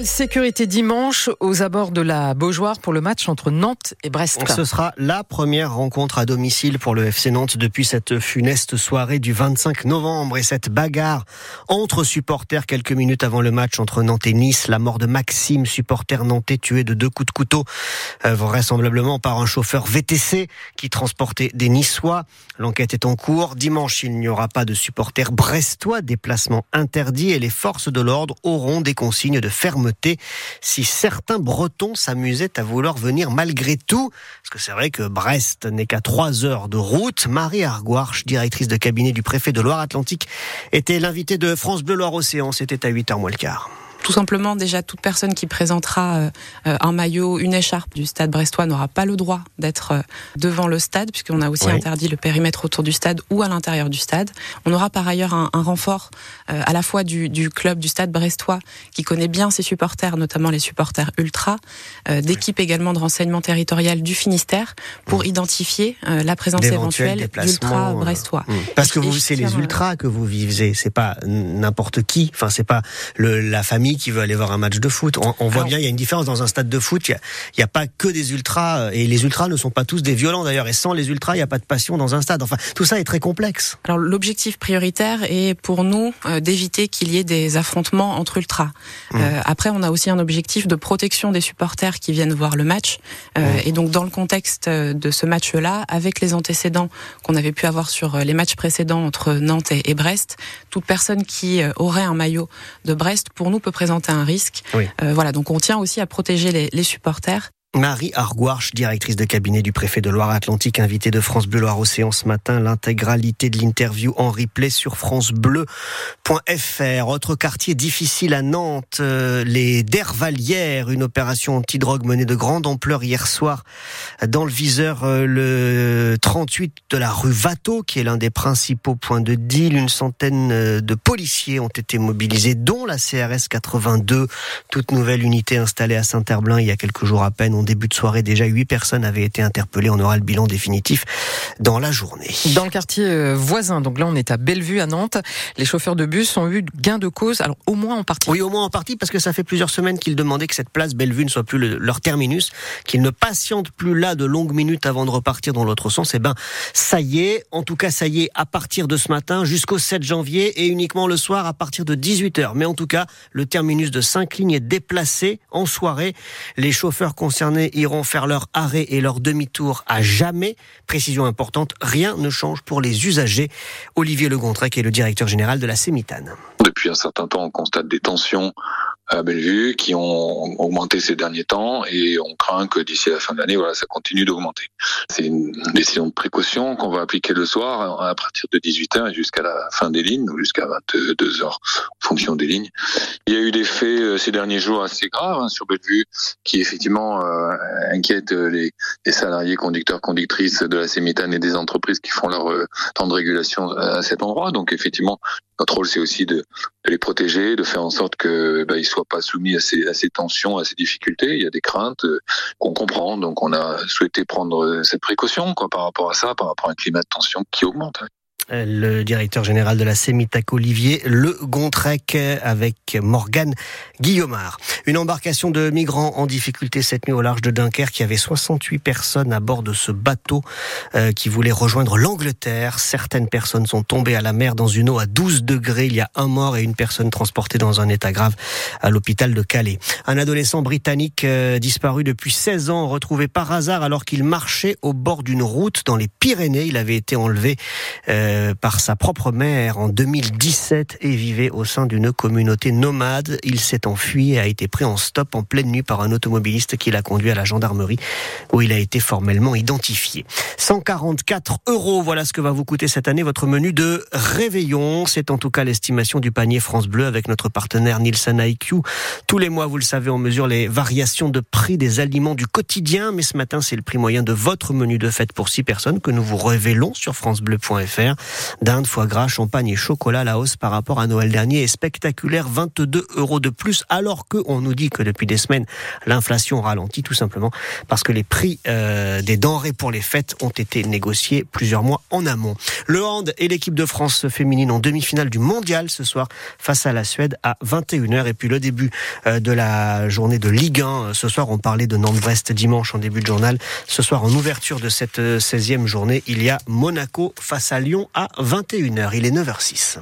Quelle sécurité dimanche aux abords de la Beaujoire pour le match entre Nantes et Brest Ce sera la première rencontre à domicile pour le FC Nantes depuis cette funeste soirée du 25 novembre et cette bagarre entre supporters quelques minutes avant le match entre Nantes et Nice. La mort de Maxime, supporter nantais tué de deux coups de couteau, euh, vraisemblablement par un chauffeur VTC qui transportait des Niçois. L'enquête est en cours. Dimanche, il n'y aura pas de supporters brestois, déplacement interdit et les forces de l'ordre auront des consignes de fermeté si certains Bretons s'amusaient à vouloir venir malgré tout. Parce que c'est vrai que Brest n'est qu'à trois heures de route. Marie Argouarche, directrice de cabinet du préfet de Loire-Atlantique, était l'invitée de France Bleu Loire-Océan. C'était à 8h moins le quart tout simplement, déjà, toute personne qui présentera euh, un maillot, une écharpe du stade brestois n'aura pas le droit d'être euh, devant le stade, puisqu'on a aussi interdit le périmètre autour du stade ou à l'intérieur du stade. On aura par ailleurs un, renfort euh, à la fois du, du, club du stade brestois, qui connaît bien ses supporters, notamment les supporters ultra, d'équipe également de renseignement territorial du Finistère, pour mmh. identifier la présence éventuelle d'ultra brestois. Mmh. Parce que vous, c'est les ultras que vous vivez, c'est pas n'importe qui, enfin c'est pas le, la famille qui veut aller voir un match de foot. On, voit bien, il y a une différence dans un stade de foot. Il n'y a, pas que des ultras, euh, et les ultras ne sont pas tous des violents d'ailleurs. Et sans les ultras, il n'y a pas de passion dans un stade. Enfin, tout ça est très complexe. Alors l'objectif prioritaire est pour nous euh, d'éviter qu'il y ait des affrontements entre ultras. Mmh. Euh, après, on a aussi un objectif de protection des supporters qui viennent voir le match. Mmh. Et donc, dans le contexte de ce match-là, avec les antécédents qu'on avait pu avoir sur les matchs précédents entre Nantes et, Brest, toute personne qui aurait un maillot de Brest, pour nous, peut présenter un risque. Euh, voilà, donc on tient aussi à protéger les, les supporters. Marie Argouarche, directrice de cabinet du préfet de Loire-Atlantique, invitée de France Bleu Loire-Océan ce matin. L'intégralité de l'interview en replay sur francebleu.fr. Autre quartier difficile à Nantes, euh, les Dervalières, une opération anti-drogue menée de grande ampleur hier soir dans le viseur euh, le 38 de la rue Watteau, qui est l'un des principaux points de deal. Une centaine euh, de policiers ont été mobilisés, dont la CRS 82, toute nouvelle unité installée à Saint-Herblain il y a quelques jours à peine en début de soirée, déjà huit personnes avaient été interpellées. On aura le bilan définitif dans la journée. Dans le quartier euh, voisin, donc là on est à Bellevue à Nantes, les chauffeurs de bus ont eu gain de cause, alors au moins en partie. Oui, au moins en partie, parce que ça fait plusieurs semaines qu'ils demandaient que cette place Bellevue ne soit plus leur terminus, qu'ils ne patientent plus là de longues minutes avant de repartir dans l'autre sens. Eh ben, ça y est, en tout cas ça y est, à partir de ce matin jusqu'au 7 janvier et uniquement le soir à partir de 18h. Mais en tout cas, le terminus de 5 lignes est déplacé en soirée. Les chauffeurs concernés iront faire leur arrêt et leur demi-tour à jamais. Précision importante, rien ne change pour les usagers. Olivier Legontrec est le directeur général de la Sémitane. Depuis un certain temps, on constate des tensions à Bellevue qui ont augmenté ces derniers temps et on craint que d'ici la fin de l'année, voilà, ça continue d'augmenter. C'est une décision de précaution qu'on va appliquer le soir à partir de 18h et jusqu'à la fin des lignes ou jusqu'à 22h en fonction des lignes. Il y a eu des faits euh, ces derniers jours assez graves hein, sur Bellevue qui effectivement euh, inquiètent les, les, salariés conducteurs conductrices de la Sémitane et des entreprises qui font leur euh, temps de régulation à cet endroit. Donc effectivement, notre rôle c'est aussi de, les protéger, de faire en sorte que bah, ils soient pas soumis à ces, à ces tensions, à ces difficultés. Il y a des craintes euh, qu'on comprend, donc on a souhaité prendre cette précaution quoi, par rapport à ça, par rapport à un climat de tension qui augmente le directeur général de la Sémitac Olivier Le Gontrec avec Morgane Guillaumard. Une embarcation de migrants en difficulté cette nuit au large de Dunkerque. Il y avait 68 personnes à bord de ce bateau euh, qui voulait rejoindre l'Angleterre. Certaines personnes sont tombées à la mer dans une eau à 12 degrés. Il y a un mort et une personne transportée dans un état grave à l'hôpital de Calais. Un adolescent britannique euh, disparu depuis 16 ans, retrouvé par hasard alors qu'il marchait au bord d'une route dans les Pyrénées. Il avait été enlevé euh, euh, par sa propre mère en 2017 et vivait au sein d'une communauté nomade. Il s'est enfui et a été pris en stop en pleine nuit par un automobiliste qui l'a conduit à la gendarmerie où il a été formellement identifié. 144 euros, voilà ce que va vous coûter cette année votre menu de réveillon. C'est en tout cas l'estimation du panier France Bleu avec notre partenaire Nielsen IQ. Tous les mois, vous le savez, on mesure les variations de prix des aliments du quotidien, mais ce matin, c'est le prix moyen de votre menu de fête pour 6 personnes que nous vous révélons sur francebleu.fr. Dinde, foie gras, champagne et chocolat. La hausse par rapport à Noël dernier est spectaculaire, 22 euros de plus, alors qu'on nous dit que depuis des semaines, l'inflation ralentit tout simplement parce que les prix euh, des denrées pour les fêtes ont été négociés plusieurs mois en amont. Le hand et l'équipe de France féminine en demi-finale du mondial ce soir face à la Suède à 21h. Et puis le début euh, de la journée de Ligue 1. Ce soir, on parlait de Nantes-Brest dimanche en début de journal. Ce soir, en ouverture de cette 16e journée, il y a Monaco face à Lyon à 21h. Il est 9h06.